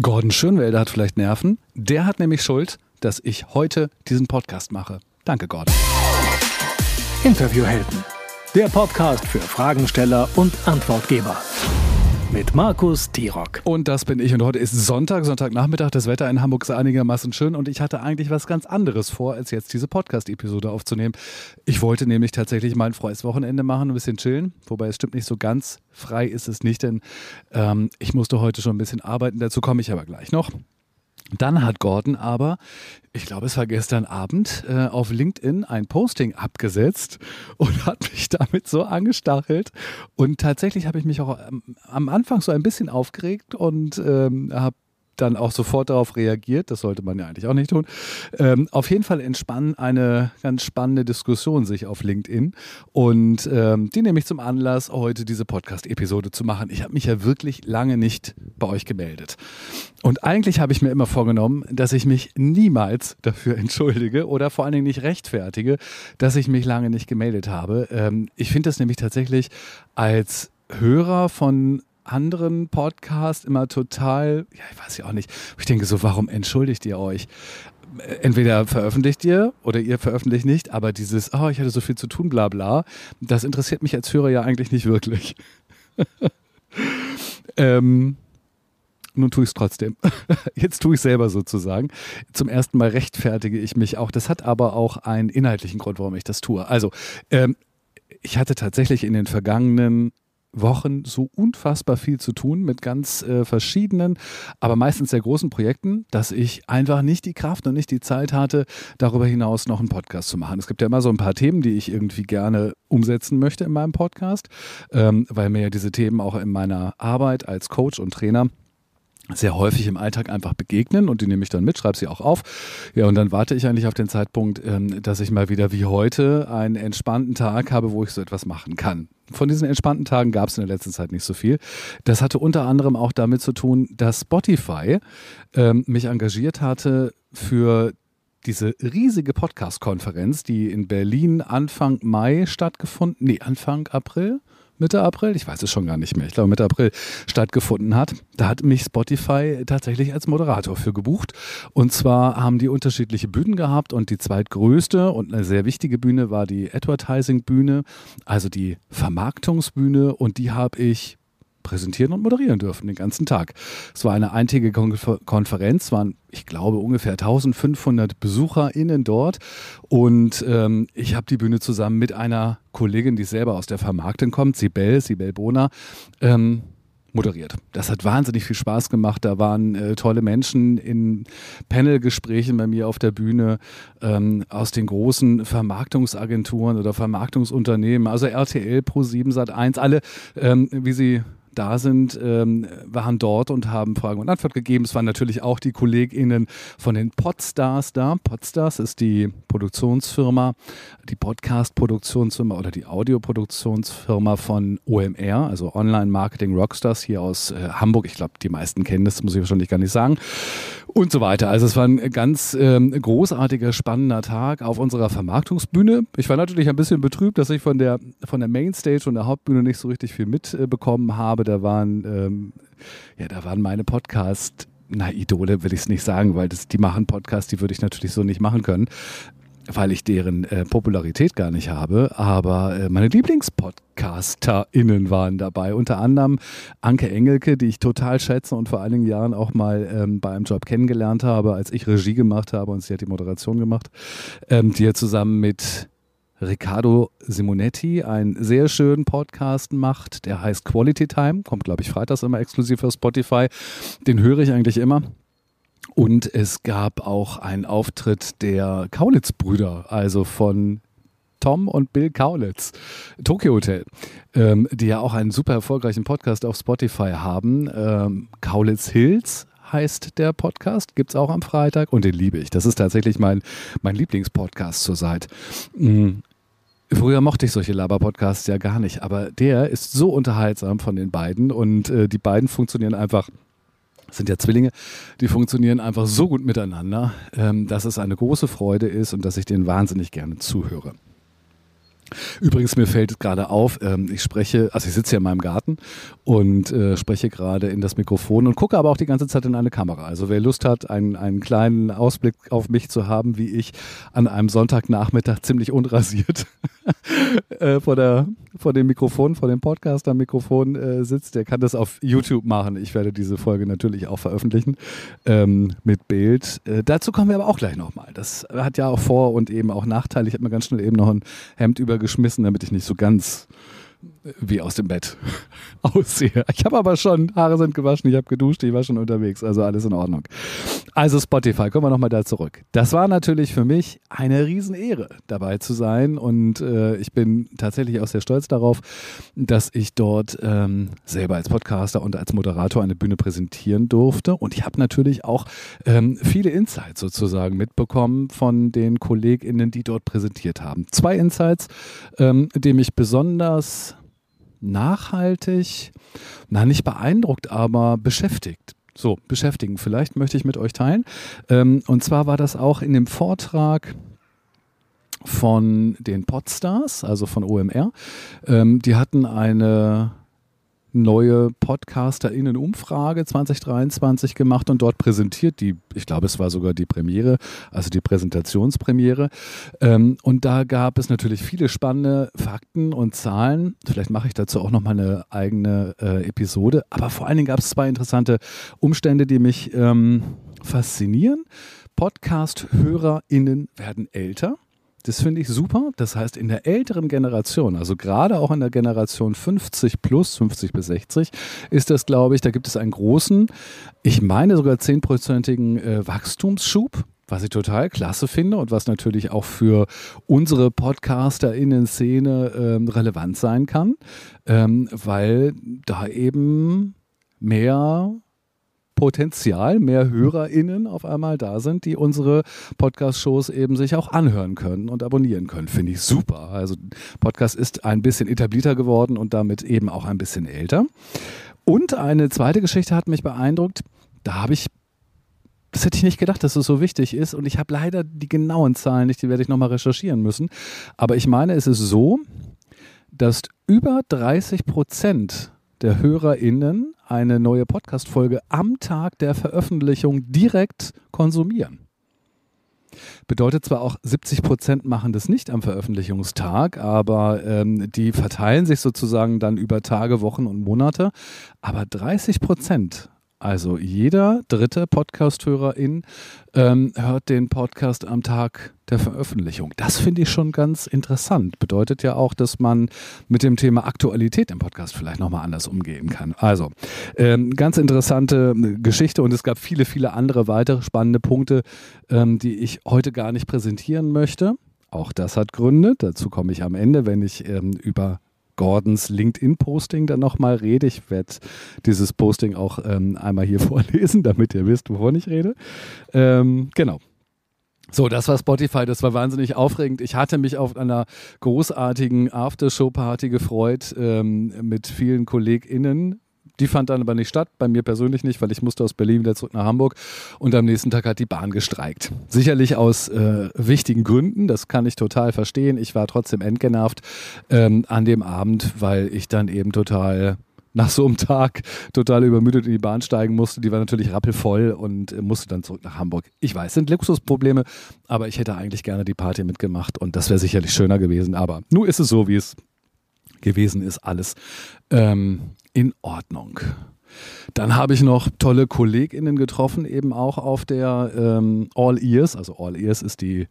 Gordon Schönwelder hat vielleicht Nerven. Der hat nämlich Schuld, dass ich heute diesen Podcast mache. Danke, Gordon. Interviewhelden. Der Podcast für Fragensteller und Antwortgeber mit Markus Tirock. Und das bin ich. Und heute ist Sonntag, Sonntagnachmittag. Das Wetter in Hamburg ist einigermaßen schön. Und ich hatte eigentlich was ganz anderes vor, als jetzt diese Podcast-Episode aufzunehmen. Ich wollte nämlich tatsächlich mal ein freies Wochenende machen, ein bisschen chillen. Wobei es stimmt nicht so ganz. Frei ist es nicht, denn ähm, ich musste heute schon ein bisschen arbeiten. Dazu komme ich aber gleich noch. Dann hat Gordon aber, ich glaube, es war gestern Abend, äh, auf LinkedIn ein Posting abgesetzt und hat mich damit so angestachelt. Und tatsächlich habe ich mich auch am, am Anfang so ein bisschen aufgeregt und ähm, habe dann auch sofort darauf reagiert. Das sollte man ja eigentlich auch nicht tun. Ähm, auf jeden Fall entspannen eine ganz spannende Diskussion sich auf LinkedIn. Und ähm, die nehme ich zum Anlass, heute diese Podcast-Episode zu machen. Ich habe mich ja wirklich lange nicht bei euch gemeldet. Und eigentlich habe ich mir immer vorgenommen, dass ich mich niemals dafür entschuldige oder vor allen Dingen nicht rechtfertige, dass ich mich lange nicht gemeldet habe. Ähm, ich finde das nämlich tatsächlich als Hörer von anderen Podcasts immer total, ja, ich weiß ja auch nicht, ich denke so, warum entschuldigt ihr euch? Entweder veröffentlicht ihr oder ihr veröffentlicht nicht, aber dieses, oh, ich hatte so viel zu tun, bla bla, das interessiert mich als Hörer ja eigentlich nicht wirklich. ähm, nun tue ich es trotzdem. Jetzt tue ich es selber sozusagen. Zum ersten Mal rechtfertige ich mich auch. Das hat aber auch einen inhaltlichen Grund, warum ich das tue. Also, ähm, ich hatte tatsächlich in den vergangenen Wochen so unfassbar viel zu tun mit ganz äh, verschiedenen, aber meistens sehr großen Projekten, dass ich einfach nicht die Kraft und nicht die Zeit hatte, darüber hinaus noch einen Podcast zu machen. Es gibt ja immer so ein paar Themen, die ich irgendwie gerne umsetzen möchte in meinem Podcast, ähm, weil mir ja diese Themen auch in meiner Arbeit als Coach und Trainer sehr häufig im Alltag einfach begegnen und die nehme ich dann mit, schreibe sie auch auf. Ja, und dann warte ich eigentlich auf den Zeitpunkt, ähm, dass ich mal wieder wie heute einen entspannten Tag habe, wo ich so etwas machen kann. Von diesen entspannten Tagen gab es in der letzten Zeit nicht so viel. Das hatte unter anderem auch damit zu tun, dass Spotify ähm, mich engagiert hatte für diese riesige Podcast-Konferenz, die in Berlin Anfang Mai stattgefunden, nee, Anfang April, Mitte April, ich weiß es schon gar nicht mehr, ich glaube Mitte April stattgefunden hat. Da hat mich Spotify tatsächlich als Moderator für gebucht. Und zwar haben die unterschiedliche Bühnen gehabt und die zweitgrößte und eine sehr wichtige Bühne war die Advertising-Bühne, also die Vermarktungsbühne und die habe ich präsentieren und moderieren dürfen den ganzen Tag. Es war eine eintägige Konferenz, waren, ich glaube, ungefähr 1500 BesucherInnen dort und ähm, ich habe die Bühne zusammen mit einer Kollegin, die selber aus der Vermarktung kommt, Sibel, Sibel Bona, ähm, moderiert. Das hat wahnsinnig viel Spaß gemacht. Da waren äh, tolle Menschen in Panelgesprächen bei mir auf der Bühne ähm, aus den großen Vermarktungsagenturen oder Vermarktungsunternehmen, also RTL, Pro7, Sat1, alle, ähm, wie sie da sind, ähm, waren dort und haben Fragen und Antwort gegeben. Es waren natürlich auch die KollegInnen von den Podstars da. Podstars ist die Produktionsfirma, die Podcast-Produktionsfirma oder die Audioproduktionsfirma von OMR, also Online Marketing Rockstars hier aus äh, Hamburg. Ich glaube, die meisten kennen das, muss ich wahrscheinlich gar nicht sagen. Und so weiter. Also es war ein ganz ähm, großartiger, spannender Tag auf unserer Vermarktungsbühne. Ich war natürlich ein bisschen betrübt, dass ich von der, von der Mainstage und der Hauptbühne nicht so richtig viel mitbekommen äh, habe da waren, ähm, ja, da waren meine Podcast, na, Idole will ich es nicht sagen, weil das, die machen Podcasts, die würde ich natürlich so nicht machen können, weil ich deren äh, Popularität gar nicht habe. Aber äh, meine LieblingspodcasterInnen waren dabei, unter anderem Anke Engelke, die ich total schätze und vor einigen Jahren auch mal ähm, bei einem Job kennengelernt habe, als ich Regie gemacht habe und sie hat die Moderation gemacht, ähm, die ja zusammen mit Riccardo Simonetti einen sehr schönen Podcast macht. Der heißt Quality Time, kommt, glaube ich, freitags immer exklusiv für Spotify. Den höre ich eigentlich immer. Und es gab auch einen Auftritt der Kaulitz-Brüder, also von Tom und Bill Kaulitz, Tokyo Hotel, ähm, die ja auch einen super erfolgreichen Podcast auf Spotify haben. Ähm, Kaulitz Hills heißt der Podcast, gibt es auch am Freitag und den liebe ich. Das ist tatsächlich mein, mein Lieblingspodcast zurzeit. Mhm. Früher mochte ich solche Laber-Podcasts ja gar nicht, aber der ist so unterhaltsam von den beiden und äh, die beiden funktionieren einfach sind ja Zwillinge, die funktionieren einfach so gut miteinander, ähm, dass es eine große Freude ist und dass ich denen wahnsinnig gerne zuhöre. Übrigens, mir fällt gerade auf, ähm, ich spreche, also ich sitze hier in meinem Garten und äh, spreche gerade in das Mikrofon und gucke aber auch die ganze Zeit in eine Kamera. Also wer Lust hat, einen, einen kleinen Ausblick auf mich zu haben, wie ich an einem Sonntagnachmittag ziemlich unrasiert äh, vor, der, vor dem Mikrofon, vor dem Podcaster-Mikrofon äh, sitzt, der kann das auf YouTube machen. Ich werde diese Folge natürlich auch veröffentlichen ähm, mit Bild. Äh, dazu kommen wir aber auch gleich nochmal. Das hat ja auch Vor- und eben auch Nachteile. Ich habe mir ganz schnell eben noch ein Hemd übergeschmissen, damit ich nicht so ganz wie aus dem Bett aussehe. Ich habe aber schon, Haare sind gewaschen, ich habe geduscht, ich war schon unterwegs, also alles in Ordnung. Also Spotify, kommen wir nochmal da zurück. Das war natürlich für mich eine Riesenehre, dabei zu sein und äh, ich bin tatsächlich auch sehr stolz darauf, dass ich dort ähm, selber als Podcaster und als Moderator eine Bühne präsentieren durfte und ich habe natürlich auch ähm, viele Insights sozusagen mitbekommen von den KollegInnen, die dort präsentiert haben. Zwei Insights, ähm, die mich besonders nachhaltig, na nicht beeindruckt, aber beschäftigt. So, beschäftigen. Vielleicht möchte ich mit euch teilen. Ähm, und zwar war das auch in dem Vortrag von den Podstars, also von OMR. Ähm, die hatten eine neue PodcasterInnen-Umfrage 2023 gemacht und dort präsentiert die, ich glaube, es war sogar die Premiere, also die Präsentationspremiere. Ähm, und da gab es natürlich viele spannende Fakten und Zahlen. Vielleicht mache ich dazu auch nochmal eine eigene äh, Episode. Aber vor allen Dingen gab es zwei interessante Umstände, die mich ähm, faszinieren. Podcast-HörerInnen werden älter. Das finde ich super. Das heißt, in der älteren Generation, also gerade auch in der Generation 50 plus, 50 bis 60, ist das, glaube ich, da gibt es einen großen, ich meine sogar zehnprozentigen äh, Wachstumsschub was ich total klasse finde und was natürlich auch für unsere PodcasterInnen-Szene ähm, relevant sein kann, ähm, weil da eben mehr Potenzial, mehr HörerInnen auf einmal da sind, die unsere Podcast-Shows eben sich auch anhören können und abonnieren können. Finde ich super. Also Podcast ist ein bisschen etablierter geworden und damit eben auch ein bisschen älter. Und eine zweite Geschichte hat mich beeindruckt. Da habe ich das hätte ich nicht gedacht, dass es so wichtig ist. Und ich habe leider die genauen Zahlen nicht, die werde ich nochmal recherchieren müssen. Aber ich meine, es ist so, dass über 30 Prozent der HörerInnen eine neue Podcast-Folge am Tag der Veröffentlichung direkt konsumieren. Bedeutet zwar auch, 70 Prozent machen das nicht am Veröffentlichungstag, aber ähm, die verteilen sich sozusagen dann über Tage, Wochen und Monate. Aber 30 Prozent also jeder dritte Podcast-Hörerin ähm, hört den Podcast am Tag der Veröffentlichung. Das finde ich schon ganz interessant. Bedeutet ja auch, dass man mit dem Thema Aktualität im Podcast vielleicht nochmal anders umgehen kann. Also, ähm, ganz interessante Geschichte und es gab viele, viele andere weitere spannende Punkte, ähm, die ich heute gar nicht präsentieren möchte. Auch das hat Gründe. Dazu komme ich am Ende, wenn ich ähm, über Gordons LinkedIn-Posting dann nochmal rede. Ich werde dieses Posting auch ähm, einmal hier vorlesen, damit ihr wisst, wovon ich rede. Ähm, genau. So, das war Spotify, das war wahnsinnig aufregend. Ich hatte mich auf einer großartigen Aftershow-Party gefreut ähm, mit vielen KollegInnen die fand dann aber nicht statt, bei mir persönlich nicht, weil ich musste aus Berlin wieder zurück nach Hamburg und am nächsten Tag hat die Bahn gestreikt. Sicherlich aus äh, wichtigen Gründen, das kann ich total verstehen. Ich war trotzdem entgenervt ähm, an dem Abend, weil ich dann eben total nach so einem Tag total übermüdet in die Bahn steigen musste. Die war natürlich rappelvoll und äh, musste dann zurück nach Hamburg. Ich weiß, sind Luxusprobleme, aber ich hätte eigentlich gerne die Party mitgemacht und das wäre sicherlich schöner gewesen. Aber nun ist es so, wie es gewesen ist, alles. Ähm, in Ordnung. Dann habe ich noch tolle KollegInnen getroffen, eben auch auf der ähm, All Ears. Also All Ears ist die,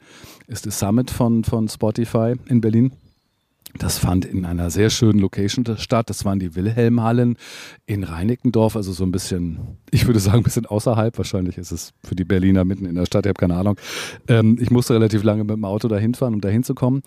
ist die Summit von, von Spotify in Berlin. Das fand in einer sehr schönen Location statt. Das waren die Wilhelmhallen in Reinickendorf, also so ein bisschen, ich würde sagen, ein bisschen außerhalb. Wahrscheinlich ist es für die Berliner mitten in der Stadt, ich habe keine Ahnung. Ähm, ich musste relativ lange mit dem Auto dahin fahren, um dahin zu kommen.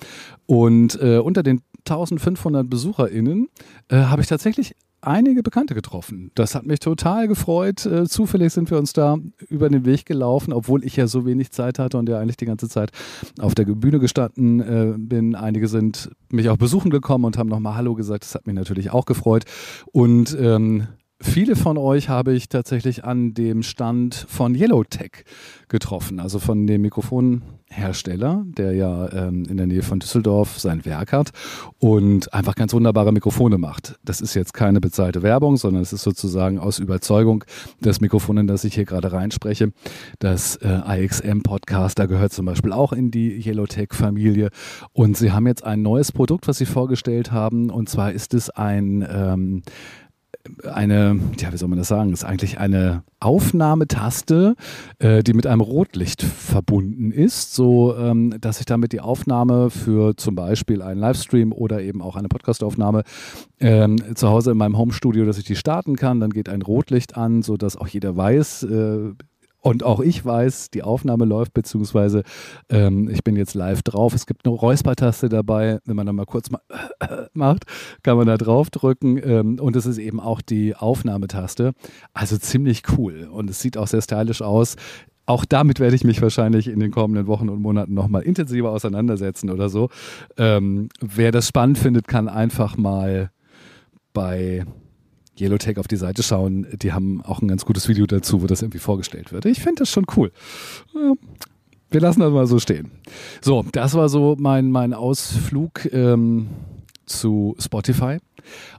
Und äh, unter den 1500 BesucherInnen äh, habe ich tatsächlich einige Bekannte getroffen. Das hat mich total gefreut. Äh, zufällig sind wir uns da über den Weg gelaufen, obwohl ich ja so wenig Zeit hatte und ja eigentlich die ganze Zeit auf der Bühne gestanden äh, bin. Einige sind mich auch besuchen gekommen und haben nochmal Hallo gesagt. Das hat mich natürlich auch gefreut. Und ähm, viele von euch habe ich tatsächlich an dem Stand von Yellowtech getroffen, also von dem Mikrofonhersteller, der ja ähm, in der Nähe von Düsseldorf sein Werk hat und einfach ganz wunderbare Mikrofone macht. Das ist jetzt keine bezahlte Werbung, sondern es ist sozusagen aus Überzeugung das Mikrofon, in das ich hier gerade reinspreche. Das äh, IXM Podcast, da gehört zum Beispiel auch in die Yellowtech-Familie. Und sie haben jetzt ein neues Produkt, was sie vorgestellt haben. Und zwar ist es ein ähm, eine, ja, wie soll man das sagen, ist eigentlich eine Aufnahmetaste, äh, die mit einem Rotlicht verbunden ist, so ähm, dass ich damit die Aufnahme für zum Beispiel einen Livestream oder eben auch eine Podcastaufnahme ähm, zu Hause in meinem Homestudio, dass ich die starten kann. Dann geht ein Rotlicht an, sodass auch jeder weiß, äh, und auch ich weiß, die Aufnahme läuft, beziehungsweise ähm, ich bin jetzt live drauf. Es gibt eine Räuspertaste dabei. Wenn man da mal kurz mal macht, kann man da drauf drücken. Ähm, und es ist eben auch die Aufnahmetaste. Also ziemlich cool. Und es sieht auch sehr stylisch aus. Auch damit werde ich mich wahrscheinlich in den kommenden Wochen und Monaten nochmal intensiver auseinandersetzen oder so. Ähm, wer das spannend findet, kann einfach mal bei Yellowtech auf die Seite schauen. Die haben auch ein ganz gutes Video dazu, wo das irgendwie vorgestellt wird. Ich finde das schon cool. Wir lassen das mal so stehen. So, das war so mein, mein Ausflug ähm, zu Spotify.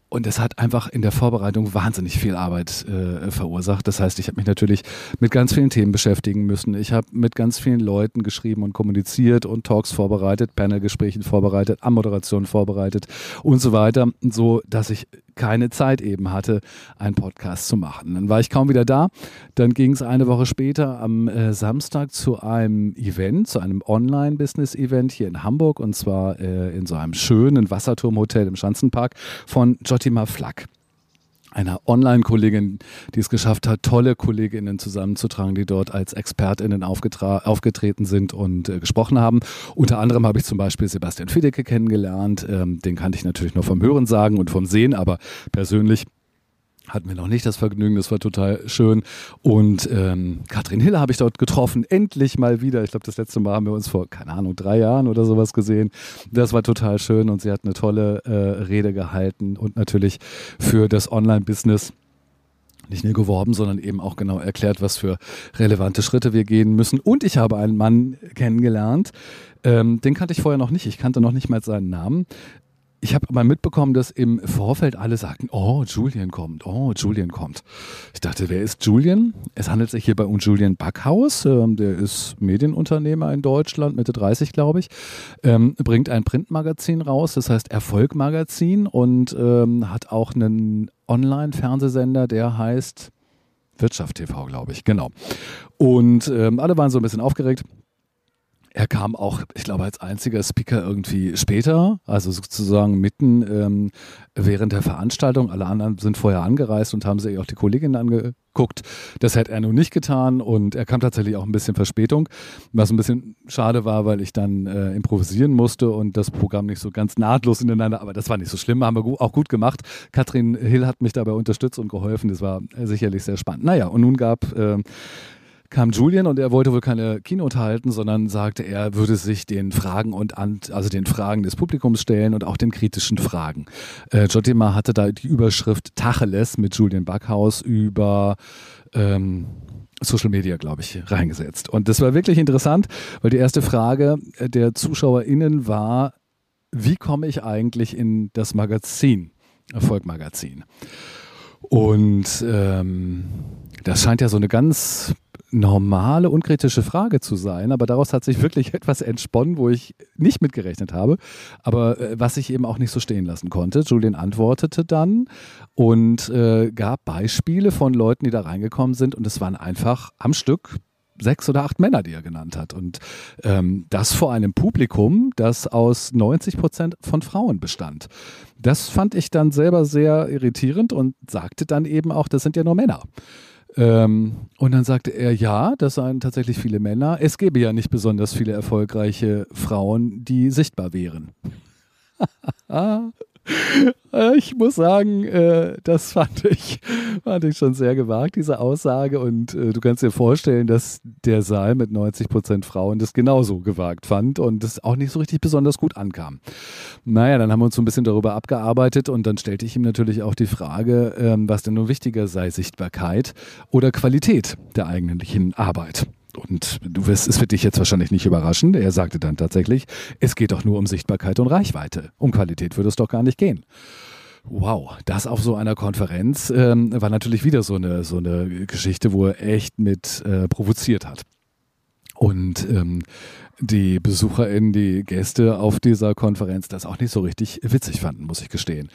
Und es hat einfach in der Vorbereitung wahnsinnig viel Arbeit äh, verursacht. Das heißt, ich habe mich natürlich mit ganz vielen Themen beschäftigen müssen. Ich habe mit ganz vielen Leuten geschrieben und kommuniziert und Talks vorbereitet, Panelgespräche vorbereitet, Ammoderation vorbereitet und so weiter, so dass ich keine Zeit eben hatte, einen Podcast zu machen. Dann war ich kaum wieder da. Dann ging es eine Woche später am äh, Samstag zu einem Event, zu einem Online-Business-Event hier in Hamburg und zwar äh, in so einem schönen Wasserturmhotel im Schanzenpark von Jotima Flack einer Online-Kollegin, die es geschafft hat, tolle Kolleginnen zusammenzutragen, die dort als ExpertInnen aufgetreten sind und äh, gesprochen haben. Unter anderem habe ich zum Beispiel Sebastian Fidecke kennengelernt. Ähm, den kannte ich natürlich nur vom Hören sagen und vom Sehen, aber persönlich hatten wir noch nicht das Vergnügen, das war total schön. Und ähm, Katrin Hille habe ich dort getroffen, endlich mal wieder. Ich glaube, das letzte Mal haben wir uns vor, keine Ahnung, drei Jahren oder sowas gesehen. Das war total schön und sie hat eine tolle äh, Rede gehalten und natürlich für das Online-Business nicht nur geworben, sondern eben auch genau erklärt, was für relevante Schritte wir gehen müssen. Und ich habe einen Mann kennengelernt, ähm, den kannte ich vorher noch nicht. Ich kannte noch nicht mal seinen Namen ich habe mal mitbekommen, dass im Vorfeld alle sagten, oh, Julian kommt, oh, Julian kommt. Ich dachte, wer ist Julian? Es handelt sich hierbei um Julian Backhaus, ähm, der ist Medienunternehmer in Deutschland, Mitte 30 glaube ich, ähm, bringt ein Printmagazin raus, das heißt Erfolgmagazin und ähm, hat auch einen Online-Fernsehsender, der heißt Wirtschaft TV, glaube ich, genau. Und ähm, alle waren so ein bisschen aufgeregt. Er kam auch, ich glaube, als einziger Speaker irgendwie später, also sozusagen mitten ähm, während der Veranstaltung. Alle anderen sind vorher angereist und haben sich auch die Kolleginnen angeguckt. Das hätte er nun nicht getan und er kam tatsächlich auch ein bisschen Verspätung, was ein bisschen schade war, weil ich dann äh, improvisieren musste und das Programm nicht so ganz nahtlos ineinander, aber das war nicht so schlimm, haben wir auch gut gemacht. Katrin Hill hat mich dabei unterstützt und geholfen. Das war sicherlich sehr spannend. Naja, und nun gab äh, kam Julian und er wollte wohl keine Keynote halten, sondern sagte, er würde sich den Fragen und an, also den Fragen des Publikums stellen und auch den kritischen Fragen. Äh, Jotima hatte da die Überschrift Tacheles mit Julian Backhaus über ähm, Social Media, glaube ich, reingesetzt. Und das war wirklich interessant, weil die erste Frage der ZuschauerInnen war, wie komme ich eigentlich in das Magazin, Erfolgmagazin? Und ähm, das scheint ja so eine ganz normale, unkritische Frage zu sein, aber daraus hat sich wirklich etwas entsponnen, wo ich nicht mitgerechnet habe, aber äh, was ich eben auch nicht so stehen lassen konnte. Julian antwortete dann und äh, gab Beispiele von Leuten, die da reingekommen sind und es waren einfach am Stück sechs oder acht Männer, die er genannt hat. Und ähm, das vor einem Publikum, das aus 90 Prozent von Frauen bestand. Das fand ich dann selber sehr irritierend und sagte dann eben auch, das sind ja nur Männer. Ähm, und dann sagte er, ja, das seien tatsächlich viele Männer. Es gäbe ja nicht besonders viele erfolgreiche Frauen, die sichtbar wären. Äh, ich muss sagen, äh, das fand ich, fand ich schon sehr gewagt, diese Aussage. Und äh, du kannst dir vorstellen, dass der Saal mit 90 Prozent Frauen das genauso gewagt fand und das auch nicht so richtig besonders gut ankam. Naja, dann haben wir uns so ein bisschen darüber abgearbeitet und dann stellte ich ihm natürlich auch die Frage, ähm, was denn nun wichtiger sei, Sichtbarkeit oder Qualität der eigentlichen Arbeit. Und du wirst, es wird dich jetzt wahrscheinlich nicht überraschen. Er sagte dann tatsächlich, es geht doch nur um Sichtbarkeit und Reichweite. Um Qualität würde es doch gar nicht gehen. Wow, das auf so einer Konferenz ähm, war natürlich wieder so eine, so eine Geschichte, wo er echt mit äh, provoziert hat. Und ähm, die BesucherInnen, die Gäste auf dieser Konferenz das auch nicht so richtig witzig fanden, muss ich gestehen.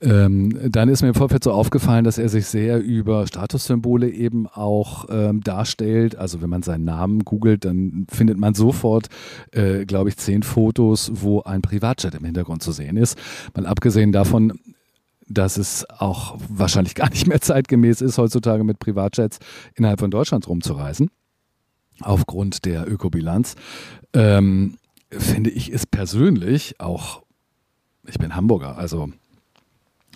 Ähm, dann ist mir im Vorfeld so aufgefallen, dass er sich sehr über Statussymbole eben auch ähm, darstellt. Also wenn man seinen Namen googelt, dann findet man sofort, äh, glaube ich, zehn Fotos, wo ein Privatjet im Hintergrund zu sehen ist. Mal abgesehen davon, dass es auch wahrscheinlich gar nicht mehr zeitgemäß ist, heutzutage mit Privatjets innerhalb von Deutschland rumzureisen aufgrund der Ökobilanz, ähm, finde ich es persönlich auch, ich bin Hamburger, also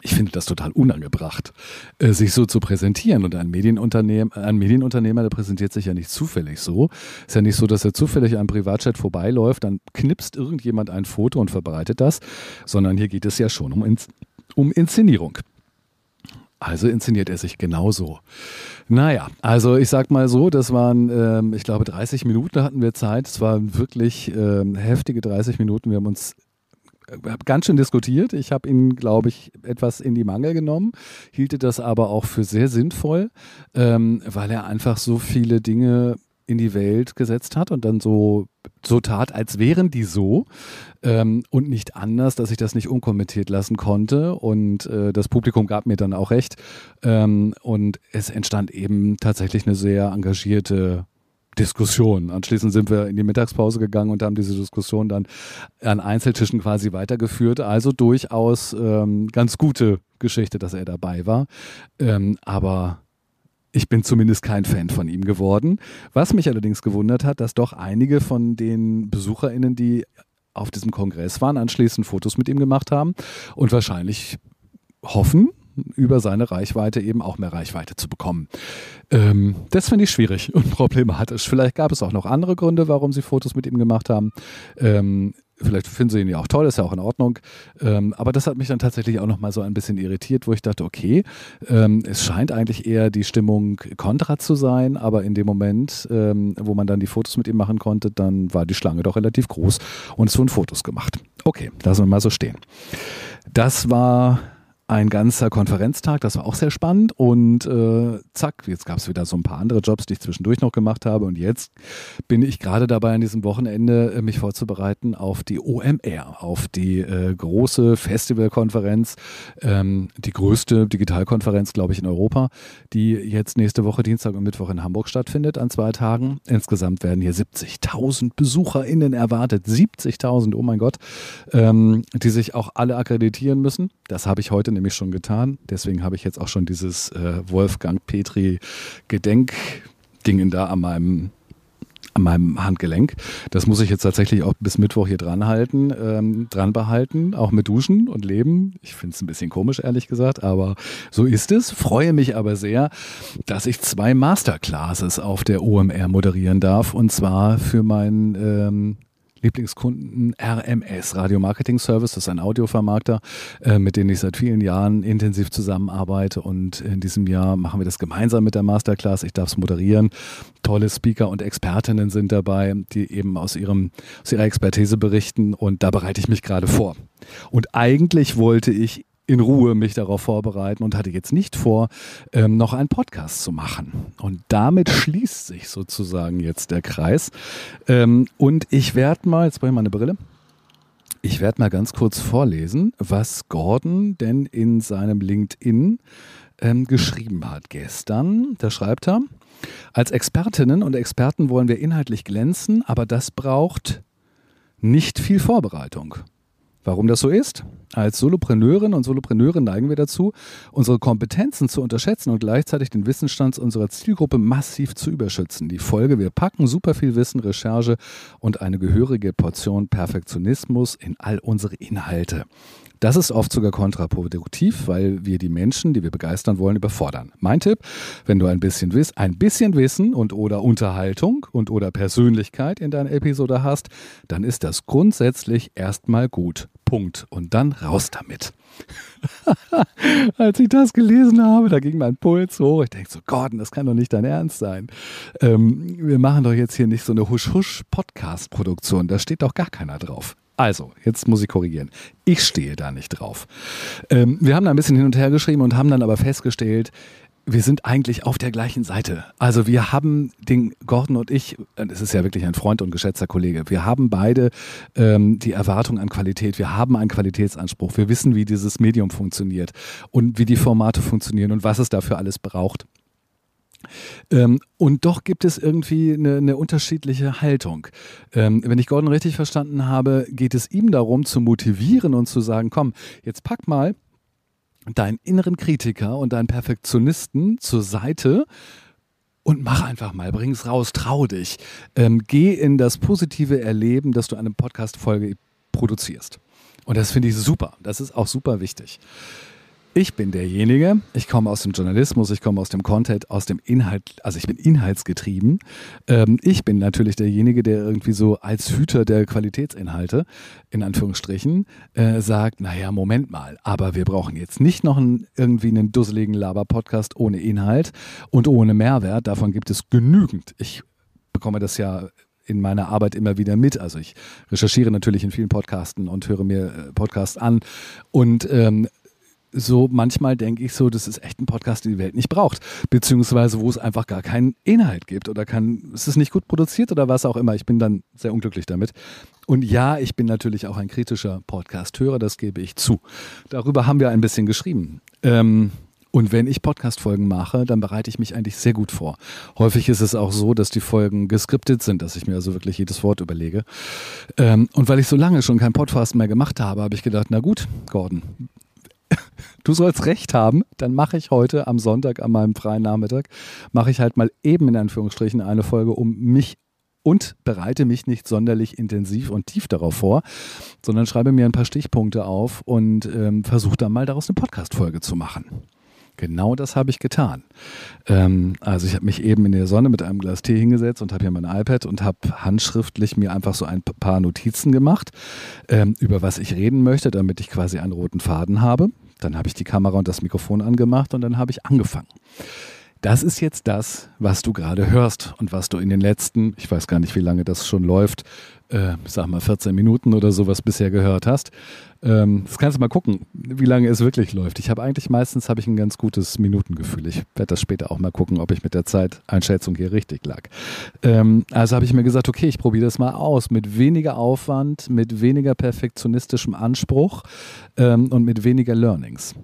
ich finde das total unangebracht, äh, sich so zu präsentieren. Und ein Medienunternehmer, ein Medienunternehmer, der präsentiert sich ja nicht zufällig so. Ist ja nicht so, dass er zufällig am Privatchat vorbeiläuft, dann knipst irgendjemand ein Foto und verbreitet das, sondern hier geht es ja schon um, um Inszenierung. Also inszeniert er sich genauso. Naja, also ich sag mal so, das waren, ähm, ich glaube, 30 Minuten hatten wir Zeit. Es waren wirklich ähm, heftige 30 Minuten. Wir haben uns äh, ganz schön diskutiert. Ich habe ihn, glaube ich, etwas in die Mangel genommen, hielte das aber auch für sehr sinnvoll, ähm, weil er einfach so viele Dinge in die Welt gesetzt hat und dann so, so tat, als wären die so ähm, und nicht anders, dass ich das nicht unkommentiert lassen konnte. Und äh, das Publikum gab mir dann auch recht. Ähm, und es entstand eben tatsächlich eine sehr engagierte Diskussion. Anschließend sind wir in die Mittagspause gegangen und haben diese Diskussion dann an Einzeltischen quasi weitergeführt. Also durchaus ähm, ganz gute Geschichte, dass er dabei war. Ähm, aber ich bin zumindest kein Fan von ihm geworden. Was mich allerdings gewundert hat, dass doch einige von den BesucherInnen, die auf diesem Kongress waren, anschließend Fotos mit ihm gemacht haben und wahrscheinlich hoffen, über seine Reichweite eben auch mehr Reichweite zu bekommen. Ähm, das finde ich schwierig und problematisch. Vielleicht gab es auch noch andere Gründe, warum sie Fotos mit ihm gemacht haben. Ähm, Vielleicht finden sie ihn ja auch toll, ist ja auch in Ordnung. Ähm, aber das hat mich dann tatsächlich auch nochmal so ein bisschen irritiert, wo ich dachte, okay, ähm, es scheint eigentlich eher die Stimmung kontra zu sein, aber in dem Moment, ähm, wo man dann die Fotos mit ihm machen konnte, dann war die Schlange doch relativ groß und es wurden Fotos gemacht. Okay, lassen wir mal so stehen. Das war ein ganzer Konferenztag, das war auch sehr spannend und äh, zack, jetzt gab es wieder so ein paar andere Jobs, die ich zwischendurch noch gemacht habe und jetzt bin ich gerade dabei an diesem Wochenende äh, mich vorzubereiten auf die OMR, auf die äh, große Festivalkonferenz, ähm, die größte Digitalkonferenz, glaube ich, in Europa, die jetzt nächste Woche Dienstag und Mittwoch in Hamburg stattfindet an zwei Tagen. Insgesamt werden hier 70.000 BesucherInnen erwartet, 70.000, oh mein Gott, ähm, die sich auch alle akkreditieren müssen. Das habe ich heute nämlich schon getan. Deswegen habe ich jetzt auch schon dieses äh, Wolfgang Petri Gedenkdingen da an meinem an meinem Handgelenk. Das muss ich jetzt tatsächlich auch bis Mittwoch hier dran halten, ähm, dran behalten, auch mit Duschen und Leben. Ich finde es ein bisschen komisch, ehrlich gesagt, aber so ist es. Freue mich aber sehr, dass ich zwei Masterclasses auf der OMR moderieren darf und zwar für mein ähm, Lieblingskunden RMS, Radio Marketing Service. Das ist ein Audiovermarkter, äh, mit dem ich seit vielen Jahren intensiv zusammenarbeite. Und in diesem Jahr machen wir das gemeinsam mit der Masterclass. Ich darf es moderieren. Tolle Speaker und Expertinnen sind dabei, die eben aus, ihrem, aus ihrer Expertise berichten. Und da bereite ich mich gerade vor. Und eigentlich wollte ich in Ruhe mich darauf vorbereiten und hatte jetzt nicht vor, ähm, noch einen Podcast zu machen. Und damit schließt sich sozusagen jetzt der Kreis. Ähm, und ich werde mal, jetzt brauche ich mal eine Brille. Ich werde mal ganz kurz vorlesen, was Gordon denn in seinem LinkedIn ähm, geschrieben hat gestern. Da schreibt er, als Expertinnen und Experten wollen wir inhaltlich glänzen, aber das braucht nicht viel Vorbereitung. Warum das so ist? Als Solopreneurin und Solopreneure neigen wir dazu, unsere Kompetenzen zu unterschätzen und gleichzeitig den Wissensstand unserer Zielgruppe massiv zu überschützen. Die Folge, wir packen super viel Wissen, Recherche und eine gehörige Portion Perfektionismus in all unsere Inhalte. Das ist oft sogar kontraproduktiv, weil wir die Menschen, die wir begeistern wollen, überfordern. Mein Tipp, wenn du ein bisschen Wissen, ein bisschen Wissen und oder Unterhaltung und oder Persönlichkeit in deiner Episode hast, dann ist das grundsätzlich erstmal gut. Punkt. Und dann raus damit. Als ich das gelesen habe, da ging mein Puls hoch. Ich denke so, Gordon, das kann doch nicht dein Ernst sein. Ähm, wir machen doch jetzt hier nicht so eine Husch-Husch-Podcast-Produktion. Da steht doch gar keiner drauf. Also, jetzt muss ich korrigieren. Ich stehe da nicht drauf. Ähm, wir haben da ein bisschen hin und her geschrieben und haben dann aber festgestellt, wir sind eigentlich auf der gleichen Seite. Also wir haben den Gordon und ich, es ist ja wirklich ein Freund und geschätzter Kollege, wir haben beide ähm, die Erwartung an Qualität, wir haben einen Qualitätsanspruch, wir wissen, wie dieses Medium funktioniert und wie die Formate funktionieren und was es dafür alles braucht. Ähm, und doch gibt es irgendwie eine, eine unterschiedliche Haltung. Ähm, wenn ich Gordon richtig verstanden habe, geht es ihm darum zu motivieren und zu sagen, komm, jetzt pack mal deinen inneren Kritiker und deinen Perfektionisten zur Seite und mach einfach mal, bring's raus, trau dich. Ähm, geh in das positive Erleben, dass du eine Podcast-Folge produzierst. Und das finde ich super. Das ist auch super wichtig. Ich bin derjenige, ich komme aus dem Journalismus, ich komme aus dem Content, aus dem Inhalt, also ich bin inhaltsgetrieben. Ähm, ich bin natürlich derjenige, der irgendwie so als Hüter der Qualitätsinhalte, in Anführungsstrichen, äh, sagt, naja, Moment mal, aber wir brauchen jetzt nicht noch einen, irgendwie einen dusseligen Laber-Podcast ohne Inhalt und ohne Mehrwert. Davon gibt es genügend. Ich bekomme das ja in meiner Arbeit immer wieder mit. Also ich recherchiere natürlich in vielen Podcasten und höre mir äh, Podcasts an und ähm, so manchmal denke ich so, das ist echt ein Podcast, den die Welt nicht braucht. Beziehungsweise wo es einfach gar keinen Inhalt gibt oder kann, es ist nicht gut produziert oder was auch immer. Ich bin dann sehr unglücklich damit. Und ja, ich bin natürlich auch ein kritischer Podcast-Hörer, das gebe ich zu. Darüber haben wir ein bisschen geschrieben. Ähm, und wenn ich Podcast-Folgen mache, dann bereite ich mich eigentlich sehr gut vor. Häufig ist es auch so, dass die Folgen geskriptet sind, dass ich mir also wirklich jedes Wort überlege. Ähm, und weil ich so lange schon keinen Podcast mehr gemacht habe, habe ich gedacht, na gut, Gordon, du sollst recht haben, dann mache ich heute am Sonntag an meinem freien Nachmittag, mache ich halt mal eben in Anführungsstrichen eine Folge, um mich und bereite mich nicht sonderlich intensiv und tief darauf vor, sondern schreibe mir ein paar Stichpunkte auf und ähm, versuche dann mal daraus eine Podcast-Folge zu machen. Genau das habe ich getan. Ähm, also ich habe mich eben in der Sonne mit einem Glas Tee hingesetzt und habe hier mein iPad und habe handschriftlich mir einfach so ein paar Notizen gemacht, ähm, über was ich reden möchte, damit ich quasi einen roten Faden habe. Dann habe ich die Kamera und das Mikrofon angemacht und dann habe ich angefangen. Das ist jetzt das, was du gerade hörst und was du in den letzten, ich weiß gar nicht, wie lange das schon läuft, äh, sag mal 14 Minuten oder sowas bisher gehört hast. Ähm, das kannst du mal gucken, wie lange es wirklich läuft. Ich habe eigentlich meistens habe ich ein ganz gutes Minutengefühl. Ich werde das später auch mal gucken, ob ich mit der Zeiteinschätzung hier richtig lag. Ähm, also habe ich mir gesagt, okay, ich probiere das mal aus mit weniger Aufwand, mit weniger perfektionistischem Anspruch ähm, und mit weniger Learnings.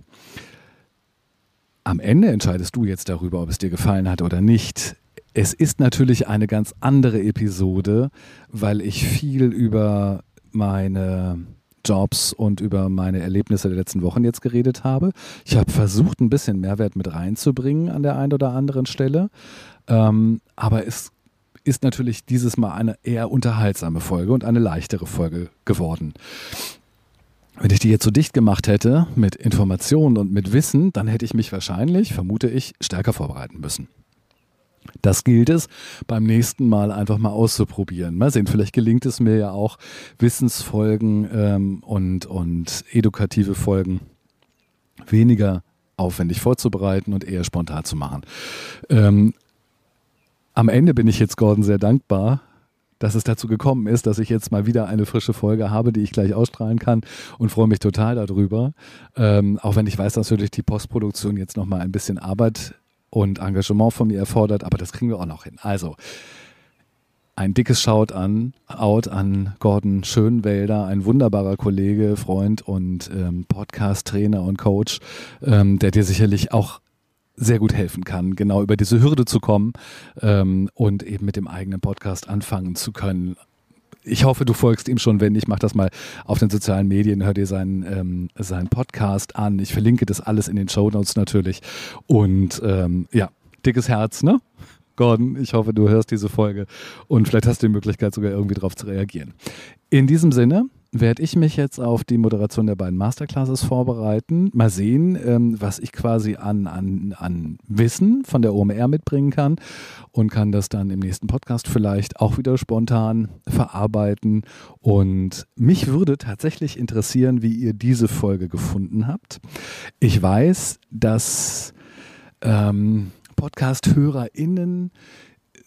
Am Ende entscheidest du jetzt darüber, ob es dir gefallen hat oder nicht. Es ist natürlich eine ganz andere Episode, weil ich viel über meine Jobs und über meine Erlebnisse der letzten Wochen jetzt geredet habe. Ich habe versucht, ein bisschen Mehrwert mit reinzubringen an der einen oder anderen Stelle. Ähm, aber es ist natürlich dieses Mal eine eher unterhaltsame Folge und eine leichtere Folge geworden. Wenn ich die jetzt so dicht gemacht hätte mit Informationen und mit Wissen, dann hätte ich mich wahrscheinlich, vermute ich, stärker vorbereiten müssen. Das gilt es beim nächsten Mal einfach mal auszuprobieren. Mal sehen, vielleicht gelingt es mir ja auch, Wissensfolgen ähm, und, und edukative Folgen weniger aufwendig vorzubereiten und eher spontan zu machen. Ähm, am Ende bin ich jetzt Gordon sehr dankbar, dass es dazu gekommen ist, dass ich jetzt mal wieder eine frische Folge habe, die ich gleich ausstrahlen kann und freue mich total darüber. Ähm, auch wenn ich weiß, dass natürlich die Postproduktion jetzt nochmal ein bisschen Arbeit und Engagement von mir erfordert, aber das kriegen wir auch noch hin. Also, ein dickes Shout an, out an Gordon Schönwälder, ein wunderbarer Kollege, Freund und ähm, Podcast-Trainer und Coach, ähm, der dir sicherlich auch sehr gut helfen kann, genau über diese Hürde zu kommen ähm, und eben mit dem eigenen Podcast anfangen zu können. Ich hoffe, du folgst ihm schon. Wenn nicht, mach das mal auf den sozialen Medien, hör dir seinen, ähm, seinen Podcast an. Ich verlinke das alles in den Show Notes natürlich. Und ähm, ja, dickes Herz, ne? Gordon, ich hoffe, du hörst diese Folge und vielleicht hast du die Möglichkeit, sogar irgendwie darauf zu reagieren. In diesem Sinne, werde ich mich jetzt auf die Moderation der beiden Masterclasses vorbereiten. Mal sehen, ähm, was ich quasi an, an, an Wissen von der OMR mitbringen kann und kann das dann im nächsten Podcast vielleicht auch wieder spontan verarbeiten. Und mich würde tatsächlich interessieren, wie ihr diese Folge gefunden habt. Ich weiß, dass ähm, Podcast-HörerInnen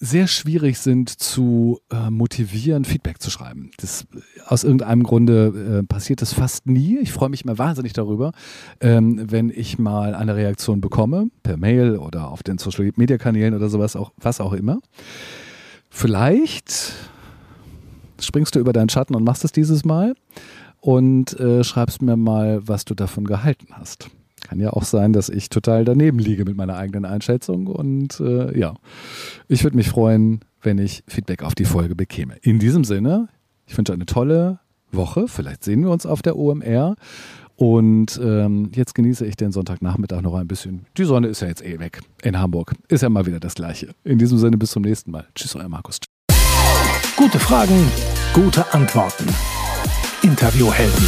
sehr schwierig sind zu äh, motivieren, Feedback zu schreiben. Das, aus irgendeinem Grunde äh, passiert das fast nie. Ich freue mich immer wahnsinnig darüber, ähm, wenn ich mal eine Reaktion bekomme, per Mail oder auf den Social Media Kanälen oder sowas, auch, was auch immer. Vielleicht springst du über deinen Schatten und machst es dieses Mal und äh, schreibst mir mal, was du davon gehalten hast. Kann ja auch sein, dass ich total daneben liege mit meiner eigenen Einschätzung. Und äh, ja, ich würde mich freuen, wenn ich Feedback auf die Folge bekäme. In diesem Sinne, ich wünsche eine tolle Woche. Vielleicht sehen wir uns auf der OMR. Und ähm, jetzt genieße ich den Sonntagnachmittag noch ein bisschen. Die Sonne ist ja jetzt eh weg in Hamburg. Ist ja mal wieder das Gleiche. In diesem Sinne, bis zum nächsten Mal. Tschüss, euer Markus. Gute Fragen, gute Antworten. Interviewhelden.